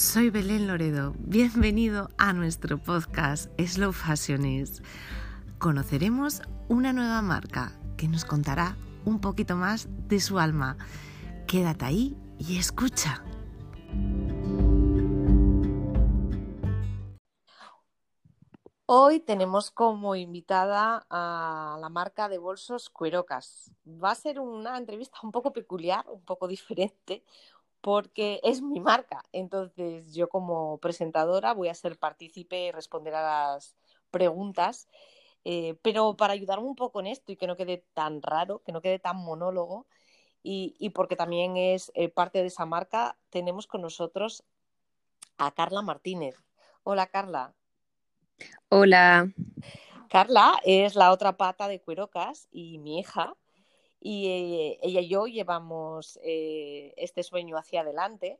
soy Belén Loredo. Bienvenido a nuestro podcast Slow Fashionist. Conoceremos una nueva marca que nos contará un poquito más de su alma. Quédate ahí y escucha. Hoy tenemos como invitada a la marca de bolsos Cuerocas. Va a ser una entrevista un poco peculiar, un poco diferente, porque es mi marca. Entonces yo como presentadora voy a ser partícipe y responder a las preguntas. Eh, pero para ayudarme un poco en esto y que no quede tan raro, que no quede tan monólogo, y, porque también es eh, parte de esa marca, tenemos con nosotros a Carla Martínez. Hola Carla. Hola. Carla es la otra pata de Cuerocas y mi hija, y eh, ella y yo llevamos eh, este sueño hacia adelante.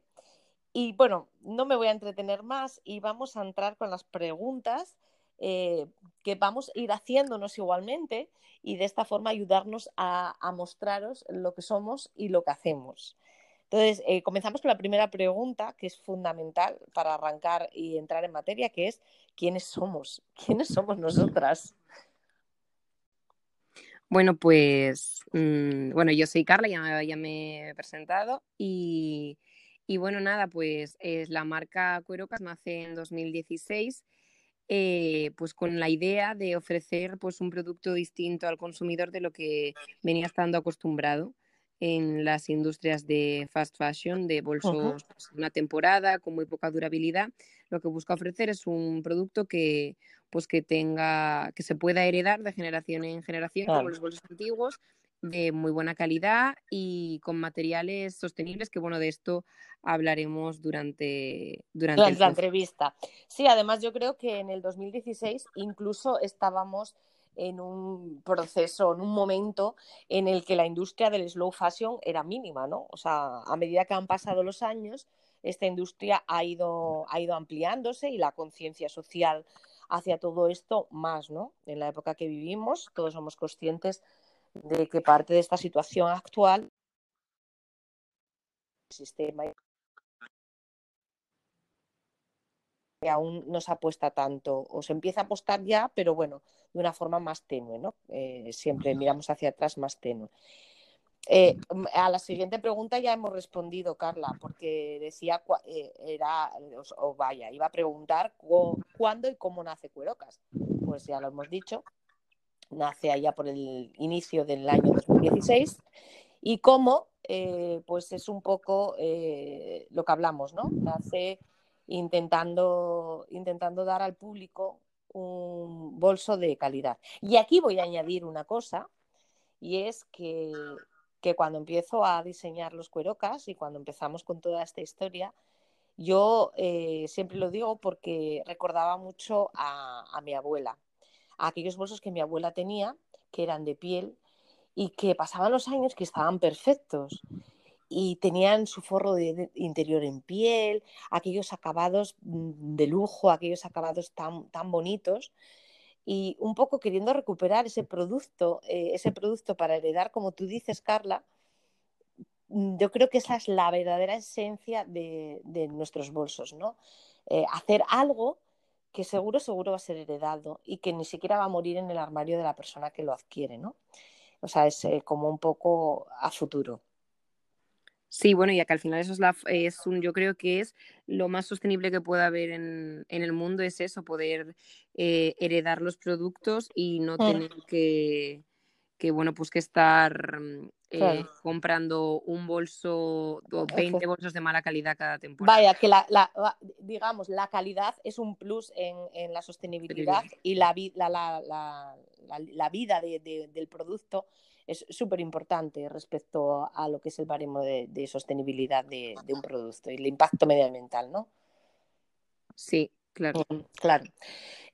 Y bueno, no me voy a entretener más y vamos a entrar con las preguntas eh, que vamos a ir haciéndonos igualmente y de esta forma ayudarnos a, a mostraros lo que somos y lo que hacemos. Entonces, comenzamos con la primera pregunta, que es fundamental para arrancar y entrar en materia, que es ¿quiénes somos? ¿Quiénes somos nosotras? Bueno, pues, mm, bueno, yo soy Carla, ya, ya me he presentado y, y, bueno, nada, pues es la marca Cuerocas nace en 2016, eh, pues con la idea de ofrecer pues un producto distinto al consumidor de lo que venía estando acostumbrado en las industrias de fast fashion, de bolsos pues, una temporada con muy poca durabilidad. Lo que busca ofrecer es un producto que, pues, que tenga, que se pueda heredar de generación en generación, como los bolsos antiguos, de muy buena calidad y con materiales sostenibles, que bueno, de esto hablaremos durante, durante, la entrevista. Sí, además yo creo que en el 2016 incluso estábamos en un proceso, en un momento en el que la industria del slow fashion era mínima, ¿no? O sea, a medida que han pasado los años, esta industria ha ido, ha ido ampliándose y la conciencia social hacia todo esto más, ¿no? En la época que vivimos, todos somos conscientes de que parte de esta situación actual el sistema que aún no se apuesta tanto, o se empieza a apostar ya, pero bueno, de una forma más tenue, ¿no? Eh, siempre miramos hacia atrás más tenue. Eh, a la siguiente pregunta ya hemos respondido, Carla, porque decía, eh, era, o, vaya, iba a preguntar cuándo y cómo nace Cuerocas. Pues ya lo hemos dicho, nace allá por el inicio del año 2016 y cómo, pues es un poco lo que hablamos, ¿no? Nace intentando, intentando dar al público un bolso de calidad. Y aquí voy a añadir una cosa, y es que, cuando empiezo a diseñar los cuerocas y cuando empezamos con toda esta historia, yo eh, siempre lo digo porque recordaba mucho a, mi abuela, aquellos bolsos que mi abuela tenía, que eran de piel y que pasaban los años que estaban perfectos y tenían su forro de, interior en piel, aquellos acabados mm, de lujo, aquellos acabados tan, tan bonitos y un poco queriendo recuperar ese producto, eh, ese producto para heredar, como tú dices, Carla, mm, yo creo que esa es la verdadera esencia de, nuestros bolsos, ¿no? Eh, hacer algo que seguro, seguro va a ser heredado y que ni siquiera va a morir en el armario de la persona que lo adquiere, ¿no? O sea, es eh, como un poco a futuro. Sí, bueno, ya que al final eso es, la, es un, yo creo que es lo más sostenible que pueda haber en, el mundo, es eso, poder eh, heredar los productos y no mm. tener que, que, bueno, pues que estar eh, comprando un bolso o 20 bolsos de mala calidad cada temporada. Vaya, que la, digamos, la calidad es un plus en, la sostenibilidad y la, la, la vida del producto es súper importante respecto a lo que es el baremo de, sostenibilidad de, un producto y el impacto medioambiental, ¿no? Sí, claro. Mm, claro.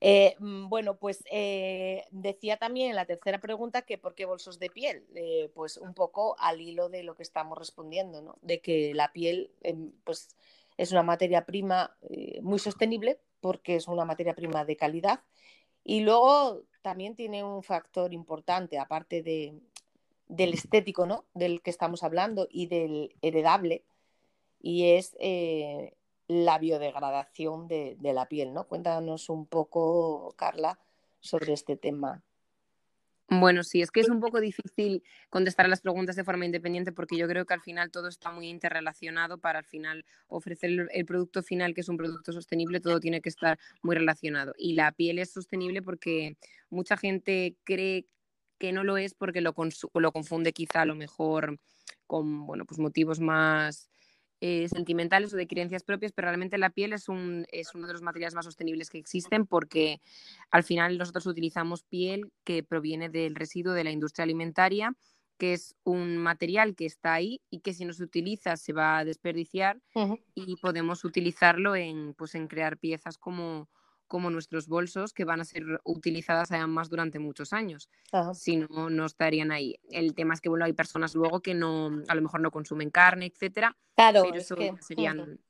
Eh, mm, bueno, pues eh, decía también en la tercera pregunta que por qué bolsos de piel. Eh, pues un poco al hilo de lo que estamos respondiendo, ¿no? De que la piel, em, pues es una materia prima muy sostenible porque es una materia prima de calidad y luego también tiene un factor importante, aparte de, del estético, ¿no? Del que estamos hablando y del heredable. Y es la biodegradación de, de la piel, ¿no? Cuéntanos un poco, Carla, sobre este tema. Bueno, sí, es que es un poco difícil contestar a las preguntas de forma independiente porque yo creo que al final todo está muy interrelacionado para al final ofrecer el, producto final, que es un producto sostenible, todo tiene que estar muy relacionado. Y la piel es sostenible porque mucha gente cree que no lo es porque lo, lo confunde quizá a lo mejor con bueno, pues motivos más eh, sentimentales o de creencias propias, pero realmente la piel es, un, es uno de los materiales más sostenibles que existen porque al final nosotros utilizamos piel que proviene del residuo de la industria alimentaria, que es un material que está ahí y que si no se utiliza se va a desperdiciar y podemos utilizarlo en, pues, en crear piezas como, como nuestros bolsos que van a ser utilizadas además durante muchos años. Si no, no estarían ahí. El tema es que bueno, hay personas luego que no, a lo mejor no consumen carne, etcétera. Claro, pero eso serían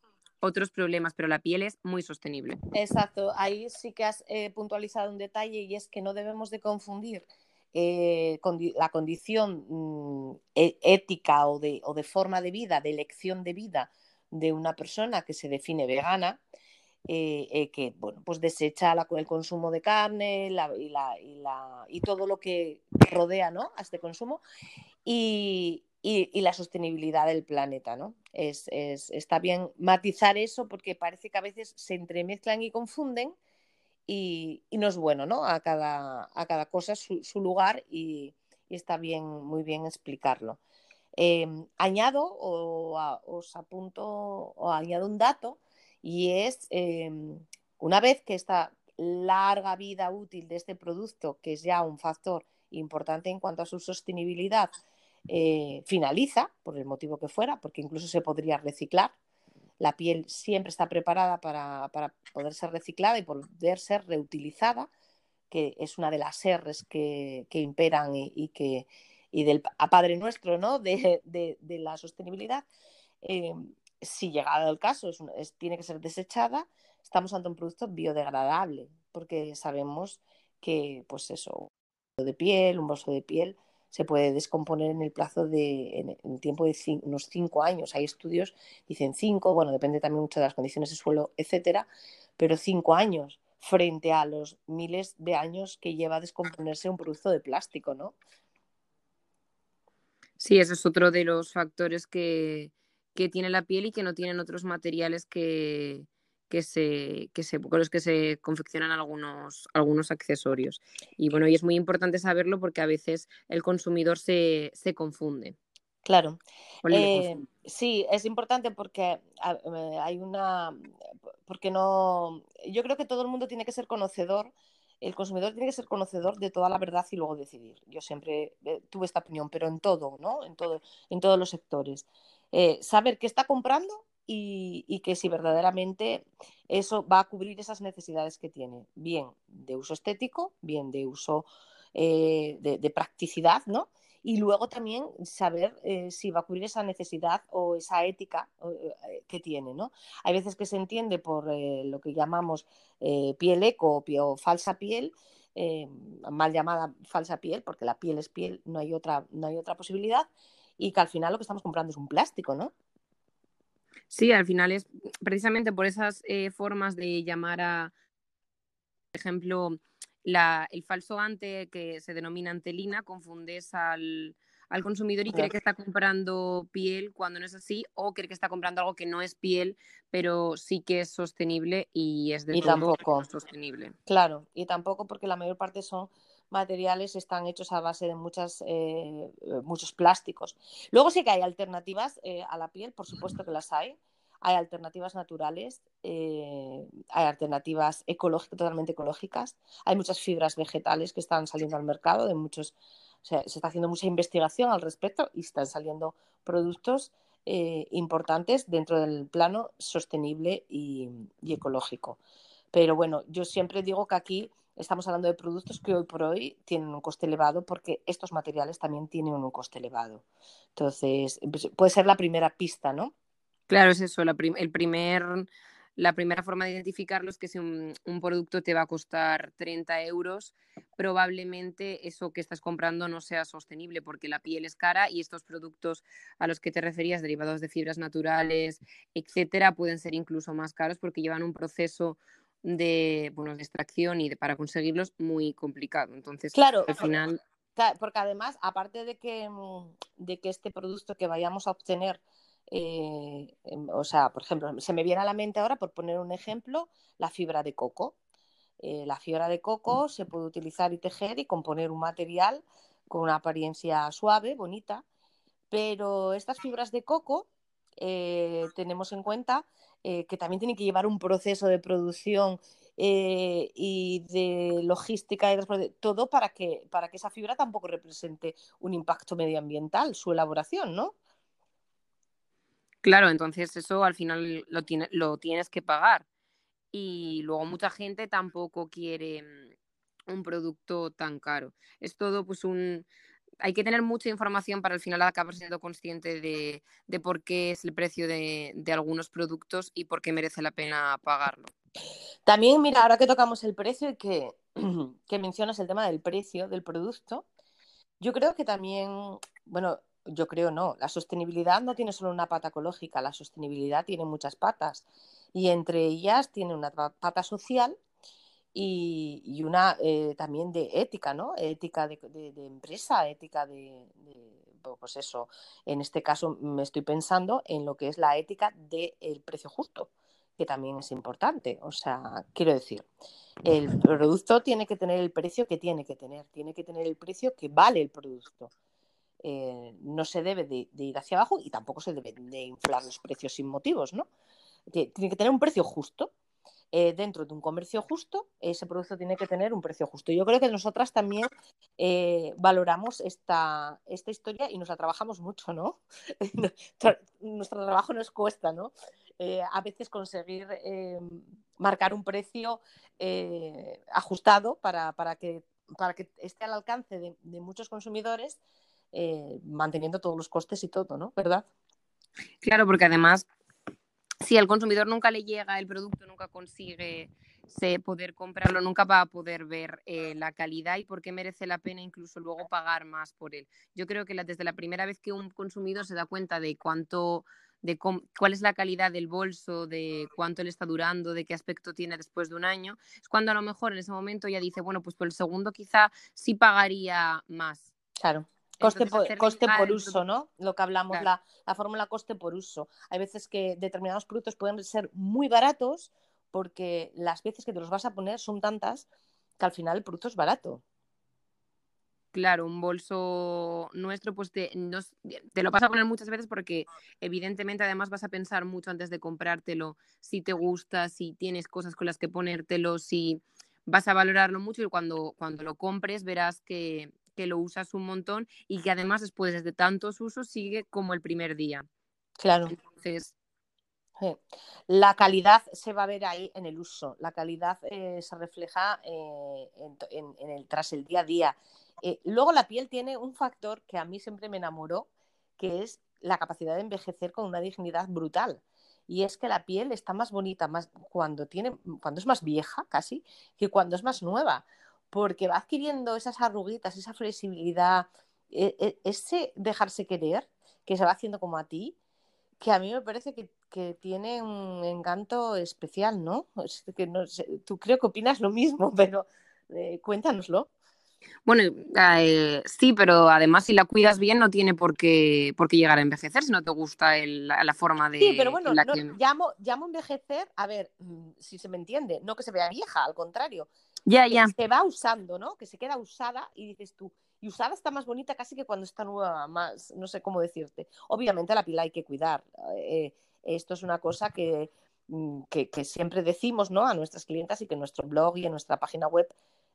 otros problemas, pero la piel es muy sostenible. Exacto, ahí sí que has eh, puntualizado un detalle y es que no debemos de confundir eh, la condición mm, e, ética o de, o de forma de vida, de elección de vida de una persona que se define vegana, eh, eh, que bueno, pues desecha el consumo de carne y, todo lo que rodea ¿no? a este consumo y, la sostenibilidad del planeta. ¿no? Es, está bien matizar eso porque parece que a veces se entremezclan y confunden y, no es bueno, ¿no? A cada, a cada cosa su, lugar y, está bien, muy bien explicarlo. Em, añado o os apunto o añado un dato y es em, una vez que esta larga vida útil de este producto, que es ya un factor importante en cuanto a su sostenibilidad, eh, finaliza, por el motivo que fuera, porque incluso se podría reciclar. La piel siempre está preparada para, poder ser reciclada y poder ser reutilizada, que es una de las R's que, imperan y, que, y del a Padre Nuestro ¿no? de, la sostenibilidad. Em, si llegado el caso es, tiene que ser desechada, estamos ante un producto biodegradable, porque sabemos que, pues eso, de piel, un bolso de piel, se puede descomponer en el plazo de, en el tiempo de unos cinco años. Hay estudios, dicen cinco, bueno, depende también mucho de las condiciones de suelo, etcétera, pero cinco años frente a los miles de años que lleva a descomponerse un producto de plástico, ¿no? Sí, ese es otro de los factores que, que tiene la piel y que no tienen otros materiales que, que se, que se, con los que se confeccionan algunos, algunos accesorios. Y bueno, y es muy importante saberlo porque a veces el consumidor se, se confunde. Claro. Eh, sí, es importante porque eh, hay una. Porque no. Yo creo que todo el mundo tiene que ser conocedor. El consumidor tiene que ser conocedor de toda la verdad y luego decidir. Yo siempre eh, tuve esta opinión, pero en todo, ¿no? En, todo, en todos los sectores. Eh, saber qué está comprando y, que si verdaderamente eso va a cubrir esas necesidades que tiene, bien de uso estético, bien de uso eh, de, practicidad, ¿no? Y luego también saber eh, si va a cubrir esa necesidad o esa ética que tiene, ¿no? Hay veces que se entiende por lo que llamamos piel eco o falsa piel, mal llamada falsa piel, porque la piel es piel, no hay otra, no hay otra posibilidad, y que al final lo que estamos comprando es un plástico, ¿no? Sí, al final es precisamente por esas eh, formas de llamar a, por ejemplo, el falso ante que se denomina antelina, confundes al, consumidor y cree que está comprando piel cuando no es así, o cree que está comprando algo que no es piel, pero sí que es sostenible y es de y tampoco. sostenible. Claro, y tampoco porque la mayor parte son materiales están hechos a base de muchas, eh, muchos plásticos. Luego sí que hay alternativas eh, a la piel, por supuesto que las hay. Hay alternativas naturales, eh, hay alternativas ecológicas, totalmente ecológicas. Hay muchas fibras vegetales que están saliendo al mercado, de muchos, se está haciendo mucha investigación al respecto y están saliendo productos importantes dentro del plano sostenible y ecológico. Pero bueno, yo siempre digo que aquí estamos hablando de productos que hoy por hoy tienen un coste elevado porque estos materiales también tienen un coste elevado. Entonces, pues, puede ser la primera pista, ¿no? Claro, es eso, el primer la primera forma de identificarlo es que si un, producto te va a costar 30 euros, probablemente eso que estás comprando no sea sostenible porque la piel es cara y estos productos a los que te referías, derivados de fibras naturales, etcétera, pueden ser incluso más caros porque llevan un proceso de, bueno, de extracción y de, para conseguirlos muy complicado. Entonces, claro, al final... Porque además, aparte de que, mm, de que este producto que vayamos a obtener eh, em, o sea, por ejemplo, se me viene a la mente ahora, por poner un ejemplo, la fibra de coco. Eh, la fibra de coco se puede utilizar y tejer y componer un material con una apariencia suave, bonita, pero estas fibras de coco eh, tenemos en cuenta que también tienen que llevar un proceso de producción y de logística y todo para que, para que esa fibra tampoco represente un impacto medioambiental, su elaboración, ¿no? Claro, entonces eso al final lo, lo tienes que pagar. Y luego mucha gente tampoco quiere mm, un producto tan caro. Es todo pues un... Hay que tener mucha información para al final acabar siendo consciente de, por qué es el precio de, algunos productos y por qué merece la pena pagarlo. También, mira, ahora que tocamos el precio y que, que mencionas el tema del precio del producto, yo creo que también, bueno, yo creo no. La sostenibilidad no tiene solo una pata ecológica, la sostenibilidad tiene muchas patas y entre ellas tiene una pata social y, una eh, también de ética, ¿no? Ética de, empresa, ética de, pues eso, en este caso me estoy pensando en lo que es la ética del precio justo, que también es importante. O sea, quiero decir, el producto tiene que tener el precio que tiene que tener, tiene que tener el precio que vale el producto. Eh, no se debe de, ir hacia abajo y tampoco se debe de inflar los precios sin motivos, ¿no? Tiene que tener un precio justo. Eh, dentro de un comercio justo, ese producto tiene que tener un precio justo. Yo creo que nosotras también eh, valoramos esta, esta historia y nos la trabajamos mucho, ¿no? Nuestro trabajo nos cuesta, ¿no? a veces conseguir marcar un precio ajustado para, que, para que esté al alcance de muchos consumidores eh, manteniendo todos los costes y todo, ¿no? ¿Verdad? Claro, porque además, si al consumidor nunca le llega el producto, nunca consigue poder comprarlo, nunca va a poder ver eh, la calidad y por qué merece la pena incluso luego pagar más por él. Yo creo que desde la primera vez que un consumidor se da cuenta de cuánto de cuál es la calidad del bolso, de cuánto le está durando, de qué aspecto tiene después de un año, es cuando a lo mejor en ese momento ya dice, bueno, pues por el segundo quizá sí pagaría más. Claro. Coste, por, coste por uso, ¿no? Lo que hablamos, la, fórmula coste por uso. Hay veces que determinados productos pueden ser muy baratos porque las veces que te los vas a poner son tantas que al final el producto es barato. Claro, un bolso nuestro, pues te, te lo vas a poner muchas veces porque evidentemente además vas a pensar mucho antes de comprártelo, si te gusta, si tienes cosas con las que ponértelo, si vas a valorarlo mucho y cuando, cuando lo compres verás que, que lo usas un montón y que además después de tantos usos sigue como el primer día. Claro. Entonces, la calidad se va a ver ahí en el uso, la calidad eh, se refleja eh, en, el, tras el día a día. Eh, luego la piel tiene un factor que a mí siempre me enamoró, que es la capacidad de envejecer con una dignidad brutal. Y es que la piel está más bonita más cuando, tiene, cuando es más vieja casi que cuando es más nueva porque va adquiriendo esas arruguitas, esa flexibilidad, e, e, ese dejarse querer, que se va haciendo como a ti, que a mí me parece que, tiene un encanto especial, ¿no? que no tú creo que opinas lo mismo, pero eh, cuéntanoslo. Bueno, eh, sí, pero además si la cuidas bien no tiene por qué, por qué llegar a envejecer si no te gusta la, forma de... Sí, pero bueno, llamo, llamo envejecer, a ver, mm, si se me entiende, no que se vea vieja, al contrario, ya, ya. se va usando, ¿no? Que se queda usada y dices tú, y usada está más bonita casi que cuando está nueva, más, no sé cómo decirte. Obviamente la pila hay que cuidar. Eh, esto es una cosa mm, que, que, siempre decimos ¿no? a nuestras clientas y que en nuestro blog y en nuestra página web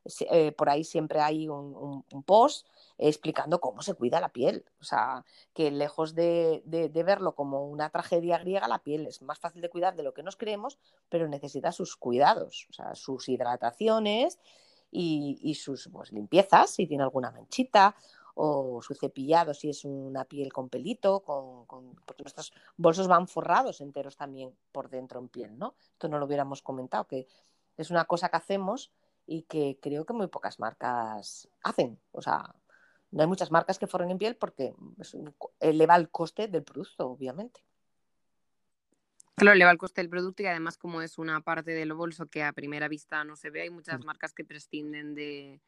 eh, por ahí siempre hay un, post explicando cómo se cuida la piel. O sea, que lejos de, verlo como una tragedia griega, la piel es más fácil de cuidar de lo que nos creemos, pero necesita sus cuidados, o sea, sus hidrataciones y, sus pues, limpiezas, si tiene alguna manchita o su cepillado si es una piel con pelito, con, porque nuestros bolsos van forrados enteros también por dentro en piel, ¿no? Esto no lo hubiéramos comentado, que es una cosa que hacemos y que creo que muy pocas marcas hacen. O sea, no hay muchas marcas que forren en piel porque eleva el coste del producto, obviamente. Claro, eleva el coste del producto y además como es una parte del bolso que a primera vista no se ve, hay muchas mm. marcas que prescinden de,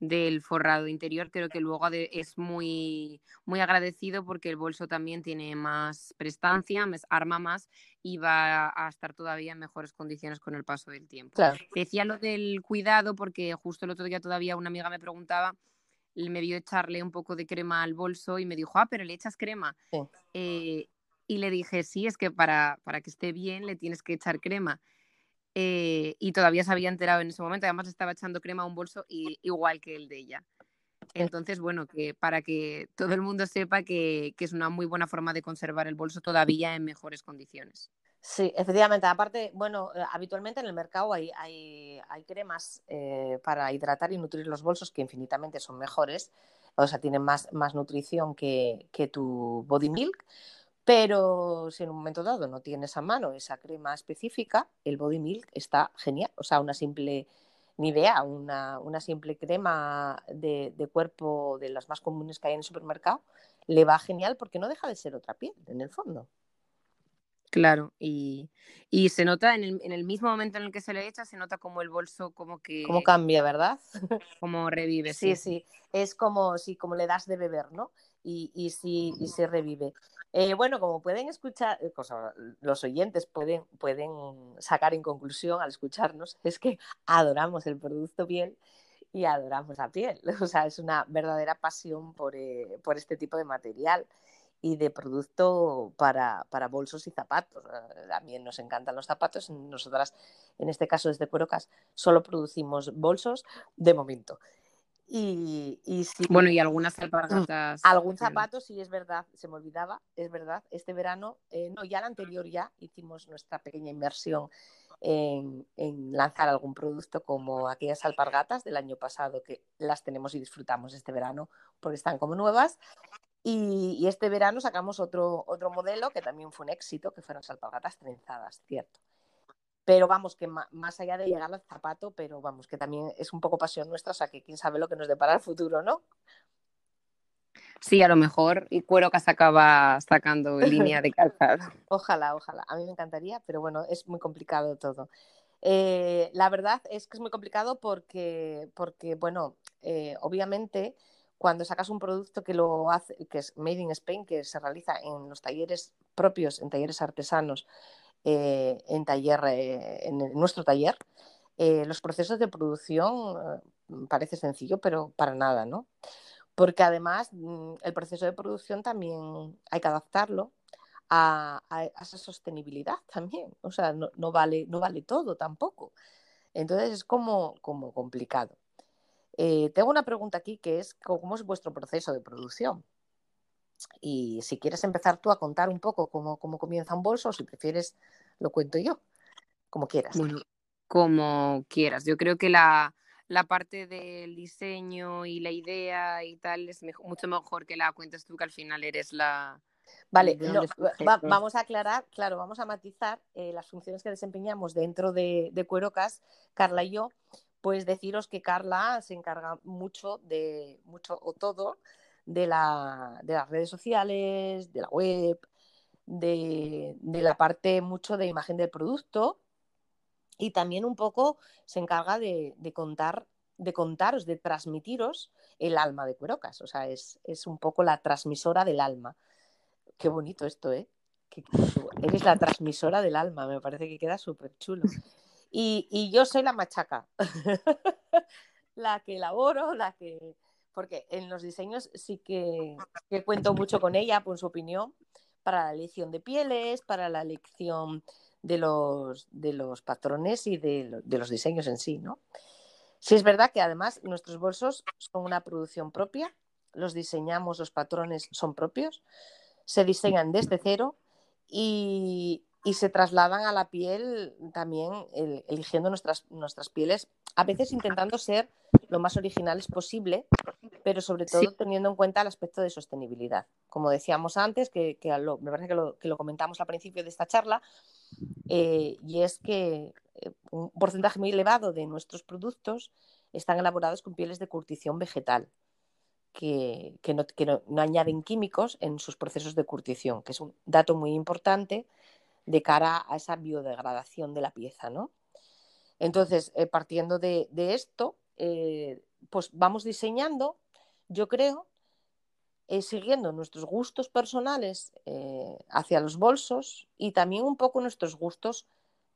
del forrado interior, creo que luego es muy, muy agradecido porque el bolso también tiene más prestancia, arma más y va a estar todavía en mejores condiciones con el paso del tiempo. Decía lo del cuidado porque justo el otro día todavía una amiga me preguntaba, me vio echarle un poco de crema al bolso y me dijo, ah, pero le echas crema. Eh, y le dije, sí, es que para, para que esté bien le tienes que echar crema. Eh, y todavía se había enterado en ese momento, además estaba echando crema a un bolso igual que el de ella. Entonces, bueno, que para que todo el mundo sepa que, es una muy buena forma de conservar el bolso todavía en mejores condiciones. Sí, efectivamente. Aparte, bueno, eh, habitualmente en el mercado hay, hay, cremas eh, para hidratar y nutrir los bolsos que infinitamente son mejores, o sea, tienen más, más nutrición que, que tu body milk. Pero si en un momento dado no tienes a mano esa crema específica, el body milk está genial. O sea, una simple Nivea, una, una simple crema de, cuerpo de las más comunes que hay en el supermercado, le va genial porque no deja de ser otra piel en el fondo. Claro, y, se nota en el, en el, mismo momento en el que se le echa, se nota como el bolso como que... Como cambia, ¿verdad? Como revive. Sí, sí, es como si como le das de beber, ¿no? Y, y, sí, y revive. Eh, bueno, como pueden escuchar, eh, los oyentes pueden, pueden sacar en conclusión al escucharnos, es que adoramos el producto piel y adoramos la piel. O sea, es una verdadera pasión por, eh, por este tipo de material y de producto para, para, bolsos y zapatos. También nos encantan los zapatos. Nosotras, en este caso desde Cuerocas, solo producimos bolsos de momento. Y, y bueno, y algunas alpargatas. Algún zapato, sí, es verdad, se me olvidaba, es verdad. Este verano, eh, no, ya el anterior ya hicimos nuestra pequeña inversión en, lanzar algún producto como aquellas alpargatas del año pasado que las tenemos y disfrutamos este verano porque están como nuevas. Y, y este verano sacamos otro, otro modelo que también fue un éxito, que fueron las alpargatas trenzadas, cierto. Pero vamos, que más allá de llegar al zapato, pero vamos, que también es un poco pasión nuestra, o sea, que quién sabe lo que nos depara el futuro, ¿no? Sí, a lo mejor y Cuero que se acaba sacando línea de calzado. ojalá, ojalá. A mí me encantaría, pero bueno, es muy complicado todo. Eh, la verdad es que es muy complicado porque, porque bueno, eh, obviamente cuando sacas un producto que lo hace, que es Made in Spain, que se realiza en los talleres propios, en talleres artesanos, eh, en, taller, eh, en nuestro taller, eh, los procesos de producción parece sencillo, pero para nada, ¿no? Porque además mm, el proceso de producción también hay que adaptarlo a, esa sostenibilidad también. O sea, no, vale, no vale todo tampoco. Entonces es como complicado. tengo una pregunta aquí que es, ¿cómo es vuestro proceso de producción? Y si quieres empezar tú a contar un poco cómo, comienza un bolso, o si prefieres, lo cuento yo, como quieras. Bueno, como quieras. Yo creo que la, parte del diseño y la idea y tal es mucho mejor que la cuentes tú, que al final eres la... Vale, vamos a aclarar, claro, vamos a matizar eh, las funciones que desempeñamos dentro de, de Cuerocas, Carla y yo, pues deciros que Carla se encarga mucho de, mucho o todo, de, la, de las redes sociales, de la web, de, la parte mucho de imagen del producto y también un poco se encarga de, contar de contaros, de transmitiros el alma de Cuerocas. O sea, es, un poco la transmisora del alma. Qué bonito esto, ¿eh? Que, eres la transmisora del alma, me parece que queda súper chulo. Y, y, yo soy la machaca, la que elaboro, la que, porque en los diseños sí que, cuento mucho con ella, por su opinión, para la elección de pieles, para la elección de los, de los patrones y de, los diseños en sí, ¿no? Sí es verdad que además nuestros bolsos son una producción propia, los diseñamos, los patrones son propios, se diseñan desde cero y, se trasladan a la piel también eligiendo nuestras, nuestras pieles, a veces intentando ser lo más originales posible pero sobre todo teniendo en cuenta el aspecto de sostenibilidad. Como decíamos antes, que, me parece que lo, comentamos al principio de esta charla, eh, y es que eh, un porcentaje muy elevado de nuestros productos están elaborados con pieles de curtición vegetal, que, no, añaden químicos en sus procesos de curtición, que es un dato muy importante de cara a esa biodegradación de la pieza. ¿no? Entonces, eh, partiendo de, esto, pues vamos diseñando, yo creo, siguiendo nuestros gustos personales eh, hacia los bolsos y también un poco nuestros gustos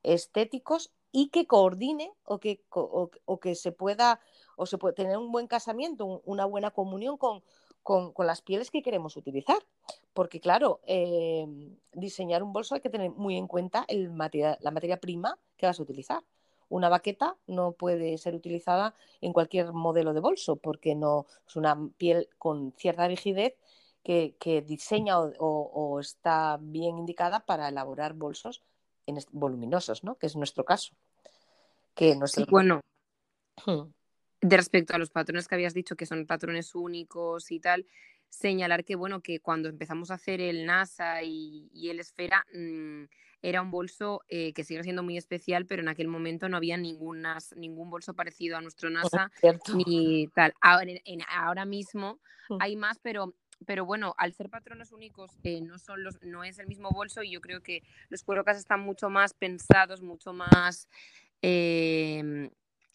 estéticos y que coordine o que, o, que se pueda o se puede tener un buen casamiento, una buena comunión con, las pieles que queremos utilizar. Porque claro, eh, diseñar un bolso hay que tener muy en cuenta el la materia prima que vas a utilizar una baqueta no puede ser utilizada en cualquier modelo de bolso porque no es una piel con cierta rigidez que, diseña o, está bien indicada para elaborar bolsos voluminosos, ¿no? que es nuestro caso. Que sí, bueno, hmm. de respecto a los patrones que habías dicho que son patrones únicos y tal, señalar que bueno que cuando empezamos a hacer el NASA y, el Esfera mm, era un bolso eh, que sigue siendo muy especial, pero en aquel momento no había ninguna, ningún bolso parecido a nuestro NASA ni tal. Ahora, ahora mismo mm. hay más, pero pero bueno, al ser patrones únicos eh, no, son los, no es el mismo bolso y yo creo que los cuerocas están mucho más pensados, mucho más eh,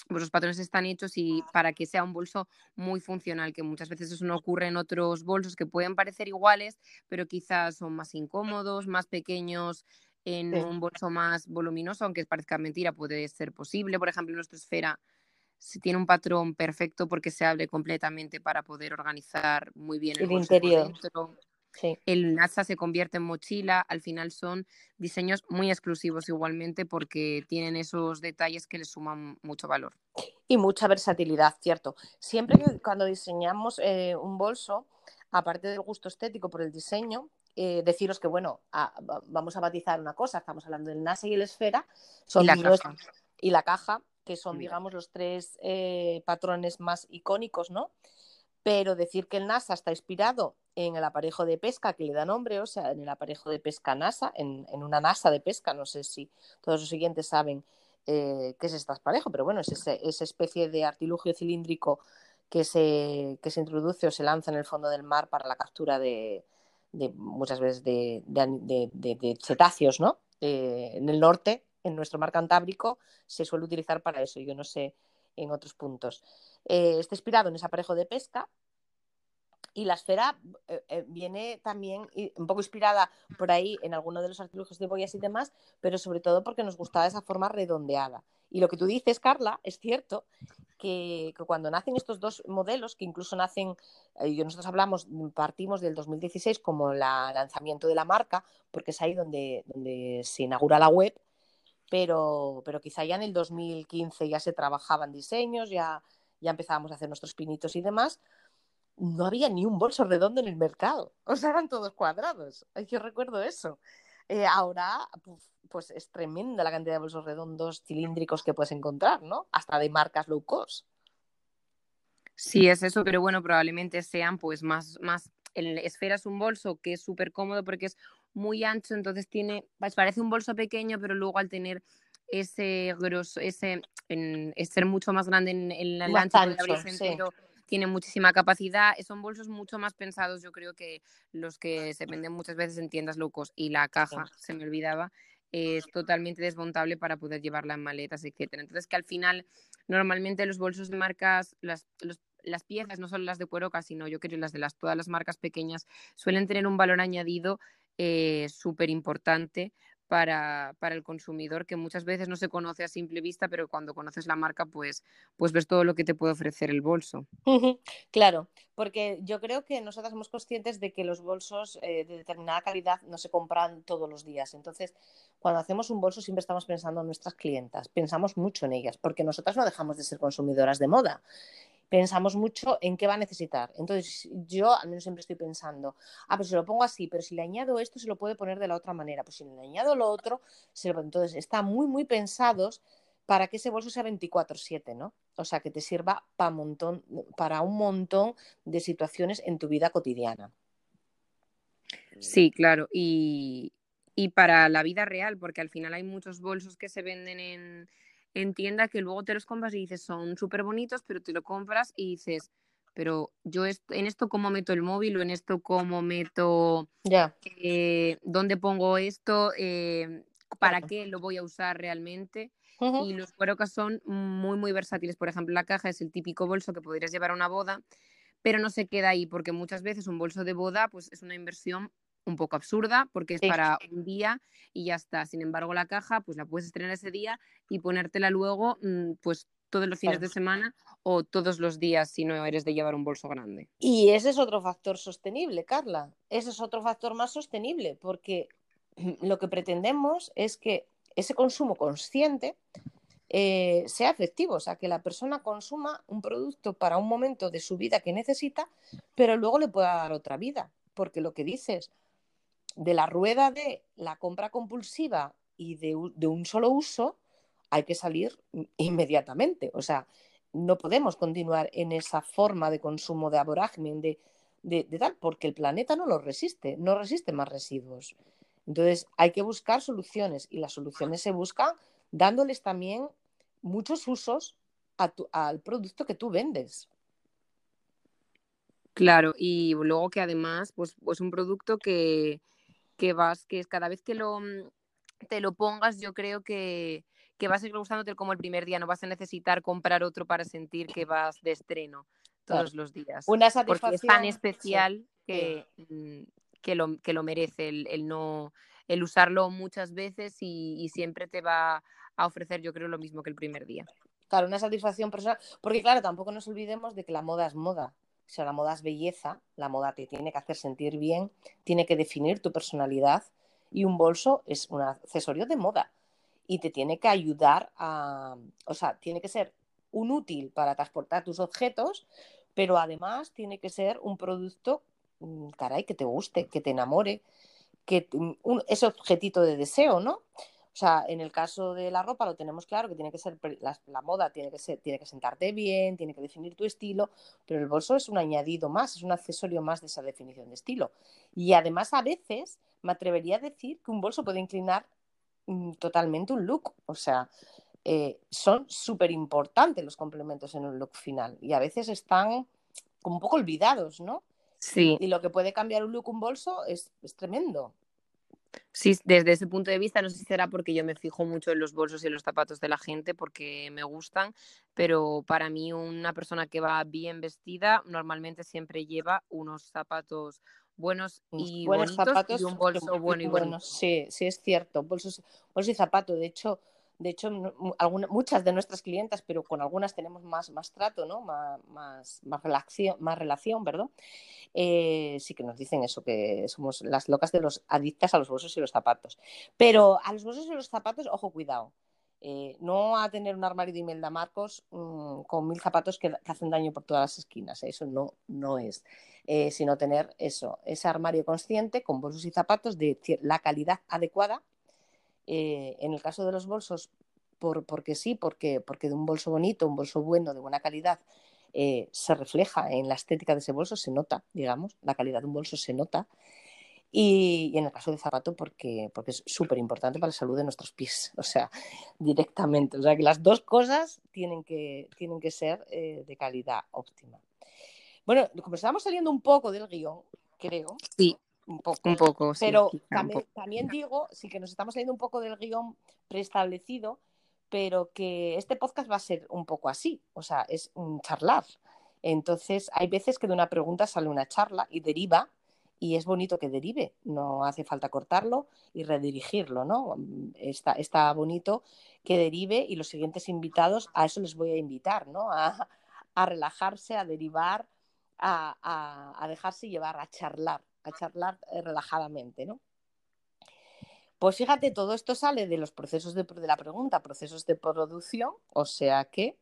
pues los patrones están hechos y para que sea un bolso muy funcional, que muchas veces eso no ocurre en otros bolsos que pueden parecer iguales, pero quizás son más incómodos, más pequeños en un bolso más voluminoso, aunque parezca mentira, puede ser posible. Por ejemplo, nuestra esfera si tiene un patrón perfecto porque se abre completamente para poder organizar muy bien el, interior. El NASA se convierte en mochila, al final son diseños muy exclusivos igualmente porque tienen esos detalles que le suman mucho valor. Y mucha versatilidad, cierto. Siempre que cuando diseñamos eh, un bolso, aparte del gusto estético por el diseño, eh, deciros que, bueno, vamos a batizar una cosa, estamos hablando del NASA y el esfera, son y la, caja. Y la caja, que son, digamos, los tres eh, patrones más icónicos, ¿no? Pero decir que el NASA está inspirado en el aparejo de pesca que le da nombre, o sea, en el aparejo de pesca NASA, en, una NASA de pesca, no sé si todos los siguientes saben eh, qué es este aparejo, pero bueno, es esa especie de artilugio cilíndrico que se, que se introduce o se lanza en el fondo del mar para la captura de, muchas veces de, cetáceos, ¿no? Eh, en el norte, en nuestro mar Cantábrico, se suele utilizar para eso, yo no sé en otros puntos. Eh, está inspirado en ese aparejo de pesca y la esfera eh, eh, viene también un poco inspirada por ahí en alguno de los artilugios de boyas y demás, pero sobre todo porque nos gustaba esa forma redondeada. Y lo que tú dices, Carla, es cierto que, cuando nacen estos dos modelos, que incluso nacen, y nosotros hablamos, partimos del 2016 como el lanzamiento de la marca, porque es ahí donde, donde se inaugura la web, pero, pero quizá ya en el 2015 ya se trabajaban diseños, ya, ya empezábamos a hacer nuestros pinitos y demás, no había ni un bolso redondo en el mercado, o sea, eran todos cuadrados. Yo recuerdo eso. Eh, ahora, pues es tremenda la cantidad de bolsos redondos, cilíndricos que puedes encontrar, ¿no? Hasta de marcas low cost. Sí, es eso, pero bueno, probablemente sean pues más, más, el esfera es un bolso que es súper cómodo porque es muy ancho, entonces tiene, pues parece un bolso pequeño, pero luego al tener ese grosso, ese, en, ser mucho más grande en, el ancho, entero, tiene muchísima capacidad. Son bolsos mucho más pensados, yo creo, que los que se venden muchas veces en tiendas locos. Y la caja, se me olvidaba, es totalmente desmontable para poder llevarla en maletas, etcétera. Entonces, que al final, normalmente los bolsos de marcas, las, las piezas, no solo las de Cueroca, sino yo creo las de las, todas las marcas pequeñas, suelen tener un valor añadido eh, súper importante para, el consumidor que muchas veces no se conoce a simple vista, pero cuando conoces la marca, pues, pues ves todo lo que te puede ofrecer el bolso. Claro, porque yo creo que nosotras somos conscientes de que los bolsos eh, de determinada calidad no se compran todos los días. Entonces, cuando hacemos un bolso siempre estamos pensando en nuestras clientas, pensamos mucho en ellas, porque nosotras no dejamos de ser consumidoras de moda pensamos mucho en qué va a necesitar. Entonces, yo al menos siempre estoy pensando, ah, pues si lo pongo así, pero si le añado esto, se lo puede poner de la otra manera. Pues si le añado lo otro, se lo... entonces está muy, muy pensados para que ese bolso sea 24/7, ¿no? O sea, que te sirva para, montón, para un montón de situaciones en tu vida cotidiana. Sí, claro, y, y para la vida real, porque al final hay muchos bolsos que se venden en, en tienda que luego te los compras y dices, son súper bonitos, pero te lo compras y dices, pero yo en esto cómo meto el móvil o en esto cómo meto, ya eh, dónde pongo esto, eh, para qué lo voy a usar realmente. Y los cuerocas son muy, muy versátiles. Por ejemplo, la caja es el típico bolso que podrías llevar a una boda, pero no se queda ahí, porque muchas veces un bolso de boda pues, es una inversión un poco absurda porque es para un día y ya está. Sin embargo, la caja pues la puedes estrenar ese día y ponértela luego mm, pues todos los fines de semana o todos los días si no eres de llevar un bolso grande. Y ese es otro factor sostenible, Carla. Ese es otro factor más sostenible porque lo que pretendemos es que ese consumo consciente eh, sea efectivo, o sea, que la persona consuma un producto para un momento de su vida que necesita, pero luego le pueda dar otra vida, porque lo que dices, de la rueda de la compra compulsiva y de, un solo uso, hay que salir inmediatamente. O sea, no podemos continuar en esa forma de consumo de aborágmen, de, de, tal, porque el planeta no lo resiste, no resiste más residuos. Entonces, hay que buscar soluciones y las soluciones se buscan dándoles también muchos usos al producto que tú vendes. Claro, y luego que además, pues, pues un producto que, que vas, que es cada vez que lo, mm, te lo pongas, yo creo que, que va a seguir gustándote como el primer día, no vas a necesitar comprar otro para sentir que vas de estreno todos los días. Una satisfacción. Porque es tan especial que, mm, que, lo, que lo merece el, no el usarlo muchas veces y, siempre te va a ofrecer, yo creo, lo mismo que el primer día. Claro, una satisfacción personal, porque claro, tampoco nos olvidemos de que la moda es moda. O sea, la moda es belleza, la moda te tiene que hacer sentir bien, tiene que definir tu personalidad y un bolso es un accesorio de moda y te tiene que ayudar a, o sea, tiene que ser un útil para transportar tus objetos, pero además tiene que ser un producto, mm, caray, que te guste, que te enamore, que un, ese objetito de deseo, ¿no? O sea, en el caso de la ropa lo tenemos claro que tiene que ser la, moda tiene que ser, tiene que sentarte bien, tiene que definir tu estilo, pero el bolso es un añadido más, es un accesorio más de esa definición de estilo. Y además a veces me atrevería a decir que un bolso puede inclinar mm, totalmente un look, o sea, eh, son súper importantes los complementos en un look final y a veces están como un poco olvidados, ¿no? Sí. Y lo que puede cambiar un look, un bolso, es, es tremendo. Sí, desde ese punto de vista, no sé si será porque yo me fijo mucho en los bolsos y los zapatos de la gente porque me gustan, pero para mí una persona que va bien vestida normalmente siempre lleva unos zapatos buenos y buenos zapatos y un bolso bueno y bueno. Sí, sí es cierto, bolsos, bolsos y zapatos. De hecho, de hecho, muchas de nuestras clientas, pero con algunas tenemos más, más trato, ¿no? más, más, relación, más relación, perdón. Eh, sí que nos dicen eso, que somos las locas de los adictas a los bolsos y los zapatos. Pero a los bolsos y los zapatos, ojo, cuidado. Eh, no a tener un armario de Imelda Marcos mm, con mil zapatos que, hacen daño por todas las esquinas. Eso no, no es. Eh, sino tener eso, ese armario consciente con bolsos y zapatos de la calidad adecuada eh, en el caso de los bolsos, por, porque sí, porque, porque de un bolso bonito, un bolso bueno, de buena calidad, eh, se refleja en la estética de ese bolso, se nota, digamos, la calidad de un bolso se nota. Y, en el caso de zapato, porque, porque es súper importante para la salud de nuestros pies, o sea, directamente. O sea, que las dos cosas tienen que, tienen que ser eh, de calidad óptima. Bueno, como estamos saliendo un poco del guion, creo. Sí un poco. Un poco pero también, digo, sí que nos estamos saliendo un poco del guion preestablecido, pero que este podcast va a ser un poco así, o sea, es un charlar. Entonces, hay veces que de una pregunta sale una charla y deriva, y es bonito que derive, no hace falta cortarlo y redirigirlo, ¿no? Está, está bonito que derive y los siguientes invitados, a eso les voy a invitar, ¿no? A, relajarse, a derivar, a, a dejarse llevar, a charlar a charlar eh, relajadamente, ¿no? Pues fíjate, todo esto sale de los procesos de, la pregunta, procesos de producción, o sea que...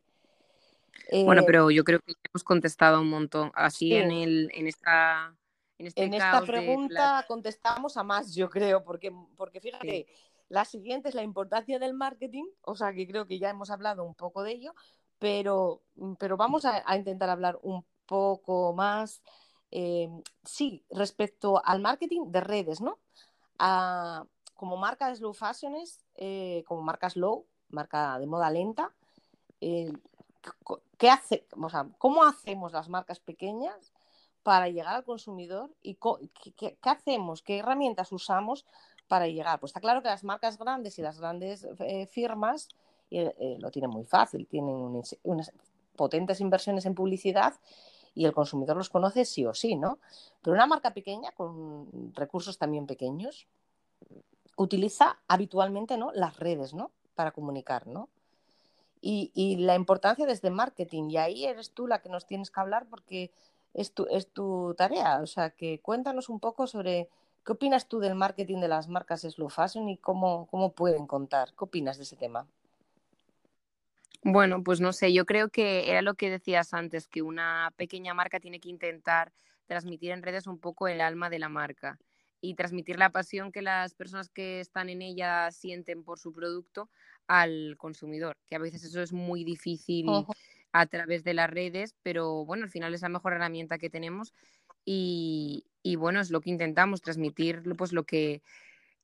bueno, eh, pero yo creo que hemos contestado un montón. Así en, el, en esta... En, este esta pregunta contestamos a más, yo creo, porque, porque fíjate, La siguiente es la importancia del marketing, o sea que creo que ya hemos hablado un poco de ello, pero, pero vamos a, intentar hablar un poco más, eh, sí, respecto al marketing de redes, ¿no? como marca slow fashions, eh, como marca slow, marca de moda lenta, eh, ¿qué hace, ¿cómo hacemos las marcas pequeñas para llegar al consumidor y qué, hacemos, qué herramientas usamos para llegar? Pues está claro que las marcas grandes y las grandes eh, firmas eh, lo tienen muy fácil, tienen unas potentes inversiones en publicidad y el consumidor los conoce sí o sí, ¿no? Pero una marca pequeña, con recursos también pequeños, utiliza habitualmente ¿no? las redes, ¿no? Para comunicar, ¿no? y, la importancia desde marketing. Y ahí eres tú la que nos tienes que hablar porque es tu, es tu tarea. O sea, que cuéntanos un poco sobre qué opinas tú del marketing de las marcas slow fashion y cómo, cómo pueden contar. ¿Qué opinas de ese tema? Bueno, pues no sé, yo creo que era lo que decías antes, que una pequeña marca tiene que intentar transmitir en redes un poco el alma de la marca y transmitir la pasión que las personas que están en ella sienten por su producto al consumidor, que a veces eso es muy difícil a través de las redes, pero bueno, al final es la mejor herramienta que tenemos y, bueno, es lo que intentamos, transmitir pues lo que,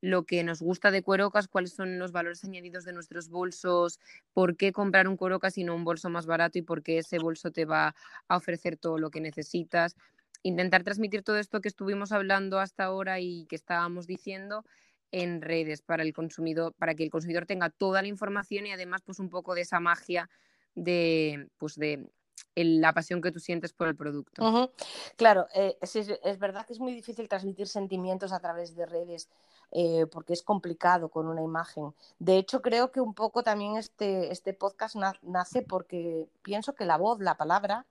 lo que nos gusta de Cuerocas, cuáles son los valores añadidos de nuestros bolsos, por qué comprar un Cuerocas y no un bolso más barato y por qué ese bolso te va a ofrecer todo lo que necesitas intentar transmitir todo esto que estuvimos hablando hasta ahora y que estábamos diciendo en redes para el consumidor, para que el consumidor tenga toda la información y además pues un poco de esa magia de pues de la pasión que tú sientes por el producto. Claro, eh, es, verdad que es muy difícil transmitir sentimientos a través de redes eh, porque es complicado con una imagen. De hecho, creo que un poco también este, este podcast nace porque pienso que la voz, la palabra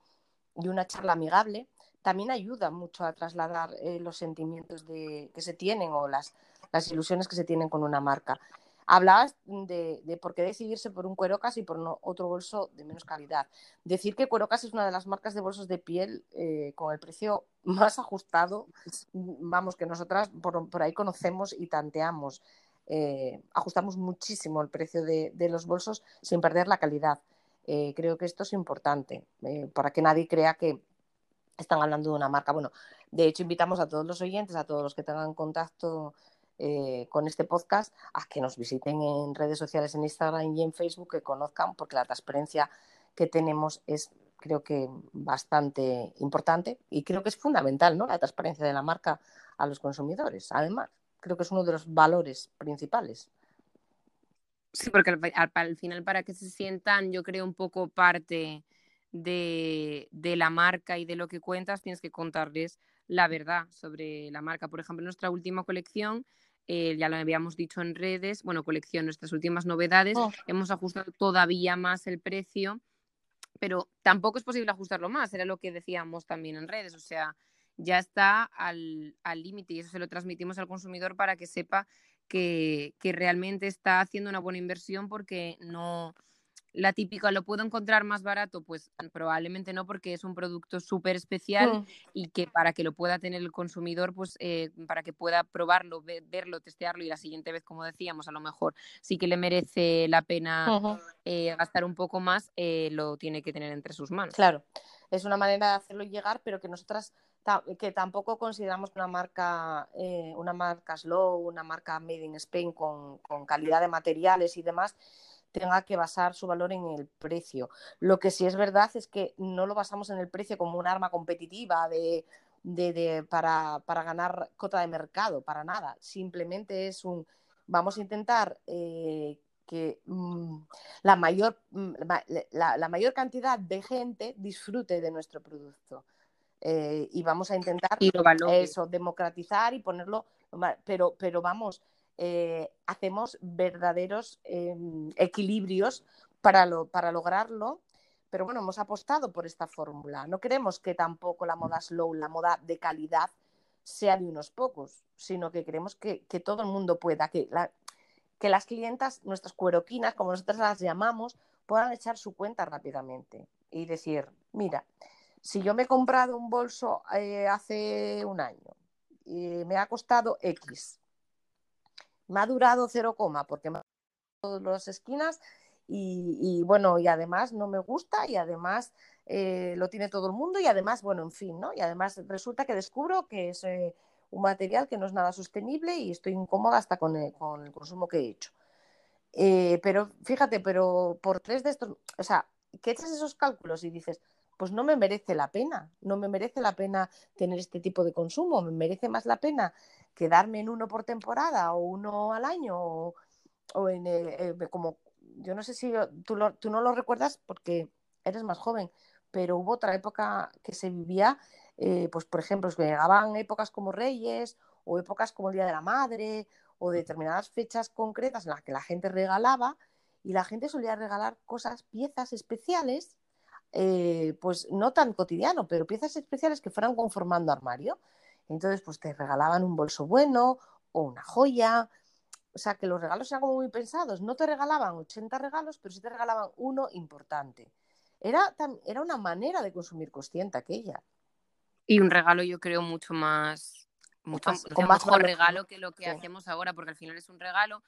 y una charla amigable también ayuda mucho a trasladar eh, los sentimientos de, que se tienen o las, las ilusiones que se tienen con una marca. Hablabas de, por qué decidirse por un Cuerocas y por otro bolso de menos calidad. Decir que Cuerocas es una de las marcas de bolsos de piel eh, con el precio más ajustado, vamos, que nosotras por, ahí conocemos y tanteamos. Eh, ajustamos muchísimo el precio de, los bolsos sin perder la calidad. creo que esto es importante para que nadie crea que, están hablando de una marca. Bueno, de hecho, invitamos a todos los oyentes, a todos los que tengan contacto eh, con este podcast, a que nos visiten en redes sociales, en Instagram y en Facebook, que conozcan, porque la transparencia que tenemos es, creo que, bastante importante y creo que es fundamental, ¿no? La transparencia de la marca a los consumidores. Además, creo que es uno de los valores principales. Sí, porque al, al final, para que se sientan, yo creo, un poco parte de, la marca y de lo que cuentas, tienes que contarles la verdad sobre la marca. Por ejemplo, nuestra última colección, eh, ya lo habíamos dicho en redes, bueno, colección, nuestras últimas novedades, oh. hemos ajustado todavía más el precio, pero tampoco es posible ajustarlo más, era lo que decíamos también en redes, o sea, ya está al límite y eso se lo transmitimos al consumidor para que sepa que, que realmente está haciendo una buena inversión porque no, la típica, ¿lo puedo encontrar más barato? Pues probablemente no, porque es un producto súper especial mm. y que para que lo pueda tener el consumidor, pues eh, para que pueda probarlo, verlo, testearlo y la siguiente vez, como decíamos, a lo mejor sí que le merece la pena eh, gastar un poco más, eh, lo tiene que tener entre sus manos. Claro, es una manera de hacerlo llegar, pero que nosotras que tampoco consideramos una marca, una marca slow, una marca made in Spain con, con calidad de materiales y demás, tenga que basar su valor en el precio. Lo que sí es verdad es que no lo basamos en el precio como un arma competitiva de, para, ganar cota de mercado, para nada. Simplemente es un, vamos a intentar eh, que mm, la, mayor, mm, la, mayor cantidad de gente disfrute de nuestro producto. Eh, y vamos a intentar eso, democratizar y ponerlo, pero, pero vamos, eh, hacemos verdaderos em, equilibrios para, para lograrlo. Pero bueno, hemos apostado por esta fórmula. No queremos que tampoco la moda slow, la moda de calidad, sea de unos pocos, sino que queremos que, todo el mundo pueda, que, que las clientas, nuestras cueroquinas, como nosotras las llamamos, puedan echar su cuenta rápidamente y decir, mira, si yo me he comprado un bolso eh, hace un año y me ha costado X me ha durado cero coma porque me ha todas las esquinas y, bueno, y además no me gusta y además eh, lo tiene todo el mundo y además, bueno, en fin, ¿no? Y además resulta que descubro que es eh, un material que no es nada sostenible y estoy incómoda hasta con el, con el consumo que he hecho. Eh, pero fíjate, pero por tres de estos, o sea, que echas esos cálculos y dices, pues no me merece la pena, no me merece la pena tener este tipo de consumo, me merece más la pena quedarme en uno por temporada o uno al año o, en eh, como yo no sé si tú, tú no lo recuerdas porque eres más joven, pero hubo otra época que se vivía, eh, pues por ejemplo, que llegaban épocas como Reyes o épocas como el Día de la Madre o determinadas fechas concretas en las que la gente regalaba y la gente solía regalar cosas, piezas especiales, eh, pues no tan cotidiano, pero piezas especiales que fueran conformando armario. Entonces, pues te regalaban un bolso bueno o una joya. O sea, que los regalos eran como muy pensados. No te regalaban 80 regalos, pero sí te regalaban uno importante. Era, era una manera de consumir consciente aquella. Y un regalo yo creo mucho más, mucho con más mejor regalo que lo que hacemos ahora, porque al final es un regalo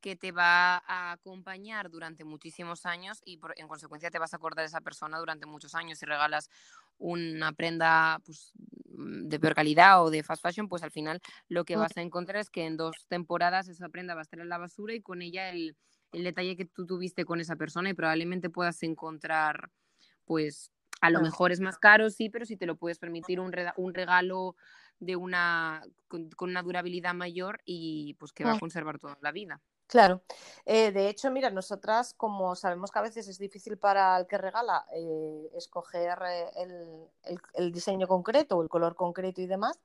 que te va a acompañar durante muchísimos años y en consecuencia te vas a acordar de esa persona durante muchos años. Si regalas una prenda pues, mm, de peor calidad o de fast fashion, pues al final lo que vas a encontrar es que en dos temporadas esa prenda va a estar en la basura y con ella el, detalle que tú tuviste con esa persona y probablemente puedas encontrar, pues a lo mejor es más caro, sí, pero si te lo puedes permitir un, un regalo de una con, una durabilidad mayor y pues que va a conservar toda la vida. Claro, eh, de hecho, mira, nosotras como sabemos que a veces es difícil para el que regala eh, escoger eh, el, diseño concreto o el color concreto y demás,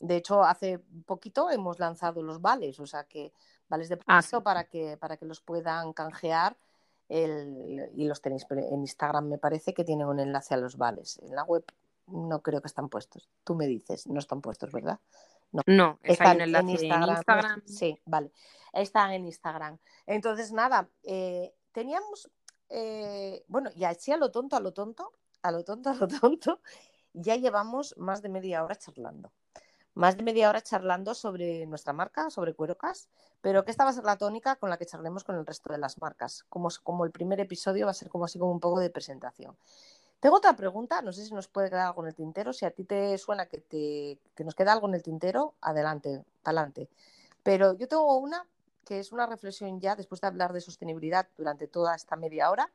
de hecho hace poquito hemos lanzado los vales, o sea que vales de ah, paso para que para que los puedan canjear y los tenéis en Instagram me parece que tienen un enlace a los vales. En la web no creo que están puestos. Tú me dices, no están puestos, ¿verdad? No, están en, Instagram. Sí, vale. Están en Instagram. Entonces, nada, eh, teníamos, eh, bueno, y así a lo tonto, a lo tonto, a lo tonto, a lo tonto, ya llevamos más de media hora charlando. Más de media hora charlando sobre nuestra marca, sobre Cuerocas, pero que esta va a ser la tónica con la que charlemos con el resto de las marcas. Como, como el primer episodio va a ser como así como un poco de presentación. Tengo otra pregunta, no sé si nos puede quedar algo en el tintero. Si a ti te suena que, te, que nos queda algo en el tintero, adelante, adelante. Pero yo tengo una que es una reflexión ya, después de hablar de sostenibilidad durante toda esta media hora,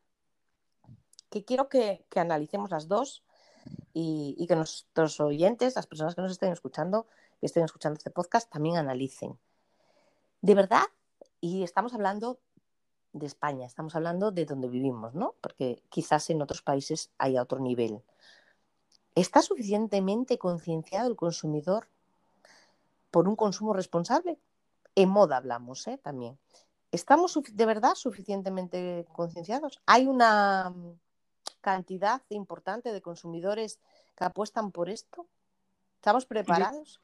que quiero que, analicemos las dos y, y, que nuestros oyentes, las personas que nos estén escuchando, que estén escuchando este podcast, también analicen. De verdad, y estamos hablando de España, estamos hablando de donde vivimos, ¿no? Porque quizás en otros países haya otro nivel. ¿Está suficientemente concienciado el consumidor por un consumo responsable? En moda hablamos, ¿eh? También. ¿Estamos de verdad suficientemente concienciados? ¿Hay una mm, cantidad importante de consumidores que apuestan por esto? ¿Estamos preparados?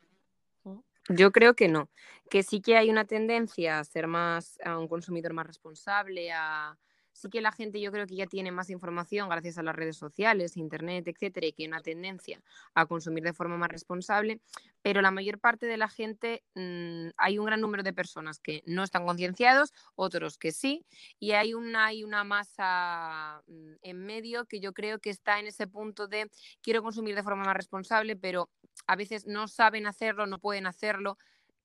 Yo creo que no, que sí que hay una tendencia a ser más, a un consumidor más responsable, a sí que la gente yo creo que ya tiene más información gracias a las redes sociales, internet, etcétera, y que hay una tendencia a consumir de forma más responsable, pero la mayor parte de la gente, mm, hay un gran número de personas que no están concienciados, otros que sí, y hay una, hay una masa mm, en medio que yo creo que está en ese punto de quiero consumir de forma más responsable, pero a veces no saben hacerlo, no pueden hacerlo.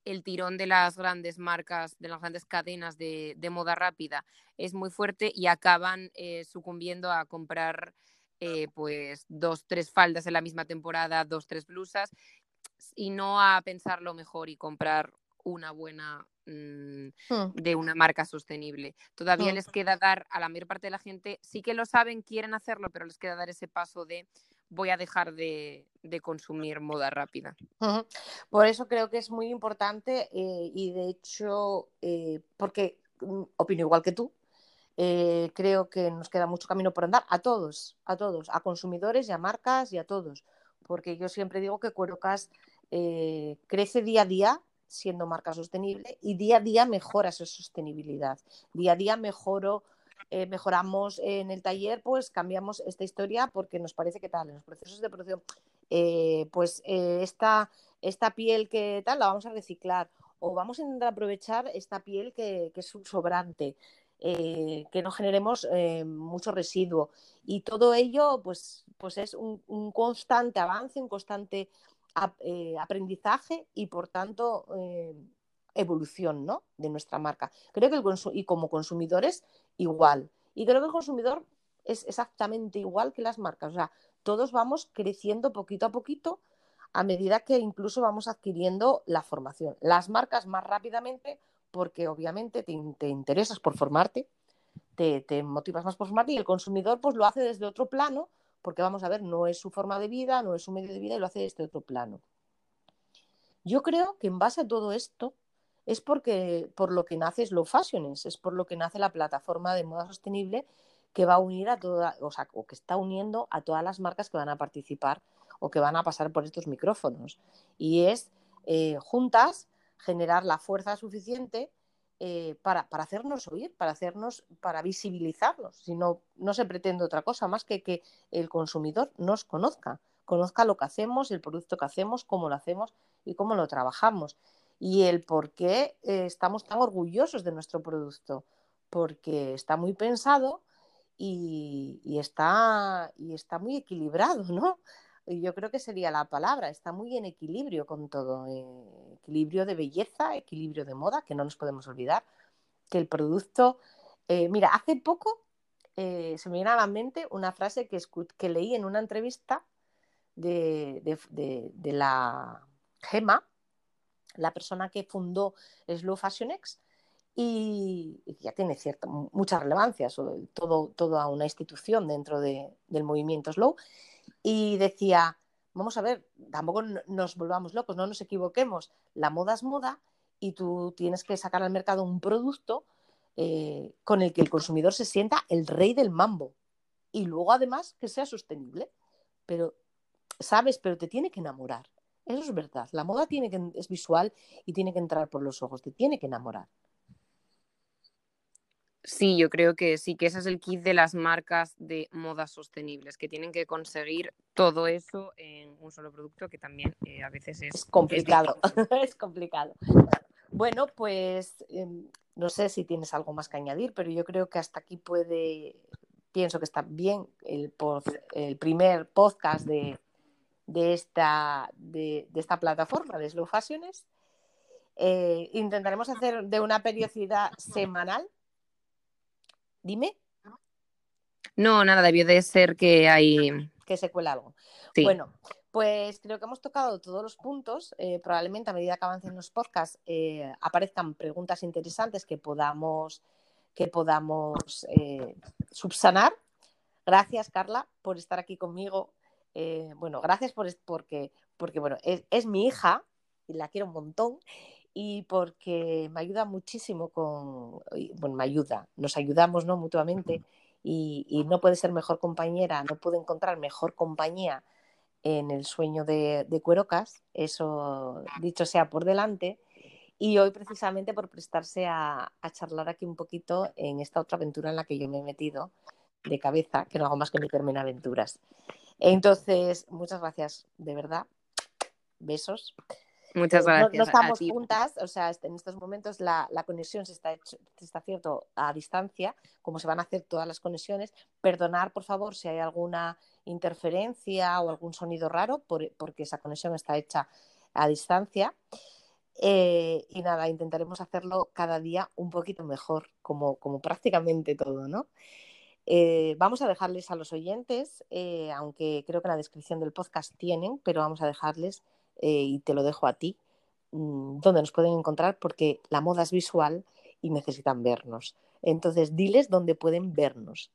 El tirón de las grandes marcas, de las grandes cadenas de, moda rápida es muy fuerte y acaban eh, sucumbiendo a comprar eh, pues dos, tres faldas en la misma temporada, dos, tres blusas y no a pensarlo mejor y comprar una buena mm, hmm. de una marca sostenible. Todavía hmm. les queda dar a la mayor parte de la gente, sí que lo saben, quieren hacerlo, pero les queda dar ese paso de voy a dejar de, consumir moda rápida. Por eso creo que es muy importante eh, y de hecho, eh, porque mm, opino igual que tú, eh, creo que nos queda mucho camino por andar a todos, a todos, a consumidores y a marcas y a todos, porque yo siempre digo que Cuerocas crece día a día siendo marca sostenible y día a día mejora su sostenibilidad. Día a día mejoro eh, mejoramos en el taller, pues cambiamos esta historia porque nos parece que tal, en los procesos de producción, eh, pues eh, esta, esta piel que tal la vamos a reciclar o vamos a intentar aprovechar esta piel que, es un sobrante, que no generemos mucho residuo. Y todo ello, pues, pues es un, constante avance, un constante eh, aprendizaje y, por tanto, evolución ¿no? de nuestra marca. Creo que el y como consumidores, igual. Y creo que el consumidor es exactamente igual que las marcas. O sea, todos vamos creciendo poquito a poquito a medida que incluso vamos adquiriendo la formación. Las marcas más rápidamente porque obviamente te, interesas por formarte, te, motivas más por formarte y el consumidor pues lo hace desde otro plano porque vamos a ver, no es su forma de vida, no es su medio de vida y lo hace desde otro plano. Yo creo que en base a todo esto es porque por lo que nace Slow Fashions, es por lo que nace la plataforma de moda sostenible que va a unir a toda, o sea, o que está uniendo a todas las marcas que van a participar o que van a pasar por estos micrófonos. Y es eh, juntas generar la fuerza suficiente eh, para, hacernos oír, para hacernos, para visibilizarnos. Si no, no se pretende otra cosa más que que el consumidor nos conozca, conozca lo que hacemos, el producto que hacemos, cómo lo hacemos y cómo lo trabajamos. Y el por qué eh, estamos tan orgullosos de nuestro producto, porque está muy pensado y, está, y está muy equilibrado, ¿no? Yo creo que sería la palabra, está muy en equilibrio con todo, eh, equilibrio de belleza, equilibrio de moda, que no nos podemos olvidar, que el producto, eh, mira, hace poco eh, se me viene a la mente una frase que, que leí en una entrevista de, de, la Gema, la persona que fundó Slow Fashion X, y ya tiene cierta, mucha relevancia, sobre todo, toda una institución dentro del movimiento Slow, y decía, vamos a ver, tampoco nos volvamos locos, no nos equivoquemos, la moda es moda y tú tienes que sacar al mercado un producto eh, con el que el consumidor se sienta el rey del mambo y luego además que sea sostenible. Pero, sabes, pero te tiene que enamorar. Eso es verdad. La moda tiene que, es visual y tiene que entrar por los ojos, te tiene que enamorar. Sí, yo creo que sí, que ese es el kit de las marcas de modas sostenibles, que tienen que conseguir todo eso en un solo producto, que también eh, a veces es, complicado. Es, complicado. Bueno, pues em, no sé si tienes algo más que añadir, pero yo creo que hasta aquí puede, pienso que está bien el, el primer podcast de, esta, de, esta plataforma de Slow Fashions. Eh, intentaremos hacer de una periodicidad semanal Dime. No, nada, debió de ser que hay. Que se cuela algo. Bueno, pues creo que hemos tocado todos los puntos. Eh, probablemente a medida que avancen los podcasts eh, aparezcan preguntas interesantes que podamos, que podamos eh, subsanar. Gracias, Carla, por estar aquí conmigo. bueno, gracias por porque, porque bueno, es mi hija y la quiero un montón y porque me ayuda muchísimo con, bueno, me ayuda, nos ayudamos ¿no? mutuamente y, no puede ser mejor compañera, no puedo encontrar mejor compañía en el sueño de, Cuerocas, eso dicho sea por delante, y hoy precisamente por prestarse a, charlar aquí un poquito en esta otra aventura en la que yo me he metido de cabeza, que no hago más que meterme en aventuras. Entonces, muchas gracias, de verdad. Besos. Muchas gracias. No, estamos juntas, o sea, en estos momentos la, conexión se está, hecho, se está haciendo a distancia, como se van a hacer todas las conexiones. Perdonar, por favor, si hay alguna interferencia o algún sonido raro, porque esa conexión está hecha a distancia. Eh, y nada, intentaremos hacerlo cada día un poquito mejor, como, como prácticamente todo, ¿no? Eh, vamos a dejarles a los oyentes, eh, aunque creo que en la descripción del podcast tienen, pero vamos a dejarles eh, y te lo dejo a ti, mm, dónde nos pueden encontrar porque la moda es visual y necesitan vernos. Entonces, diles dónde pueden vernos.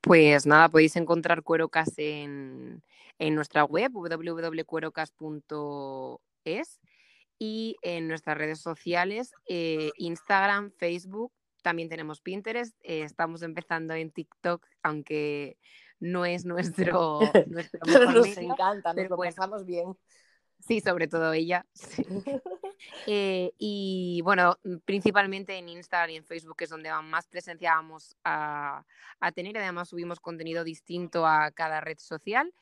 Pues nada, podéis encontrar Cuerocas en, en nuestra web www.cuerocas.es y en nuestras redes sociales, eh, Instagram, Facebook, también tenemos Pinterest, eh, estamos empezando en TikTok, aunque no es nuestro, nuestro pero nos encanta, nos lo pasamos bien. Sí, sobre todo ella. Eh, y bueno, mm, principalmente en Instagram y en Facebook es donde más presencia vamos a, tener. Además subimos contenido distinto a cada red social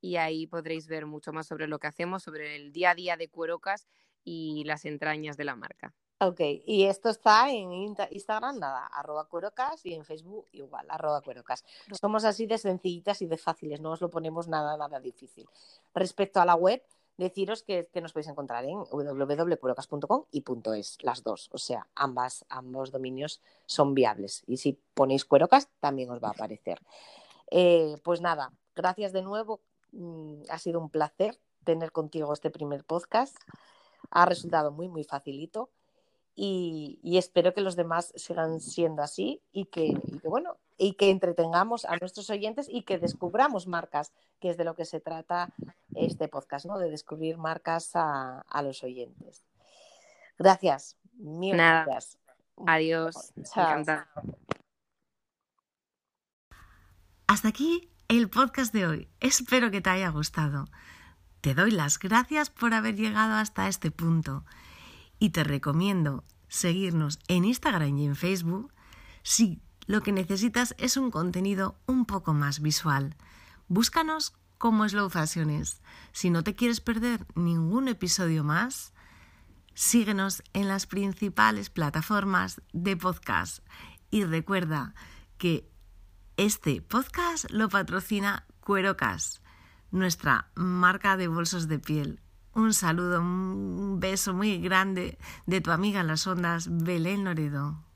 y ahí podréis ver mucho más sobre lo que hacemos, sobre el día a día de Cuerocas y las entrañas de la marca. Ok, y esto está en Instagram, nada, arroba cuerocas y en Facebook igual, arroba cuerocas. Somos así de sencillitas y de fáciles, no os lo ponemos nada, nada difícil. Respecto a la web, deciros que, nos podéis encontrar en www.cuerocas.com y .es, las dos, o sea, ambas, ambos dominios son viables. Y si ponéis cuerocas, también os va a aparecer. Eh, pues nada, gracias de nuevo, mm, ha sido un placer tener contigo este primer podcast. Ha resultado muy, muy facilito y, espero que los demás sigan siendo así y que, bueno, y que entretengamos a nuestros oyentes y que descubramos marcas, que es de lo que se trata este podcast, ¿no? De descubrir marcas a, los oyentes. Gracias, mil gracias. Adiós. Hasta aquí el podcast de hoy. Espero que te haya gustado. Te doy las gracias por haber llegado hasta este punto y te recomiendo seguirnos en Instagram y en Facebook si lo que necesitas es un contenido un poco más visual. Búscanos como Slow Fashions. Si no te quieres perder ningún episodio más, síguenos en las principales plataformas de podcast y recuerda que este podcast lo patrocina Cuerocas, nuestra marca de bolsos de piel un saludo, un beso muy grande de tu amiga en las ondas, Belén Loredo.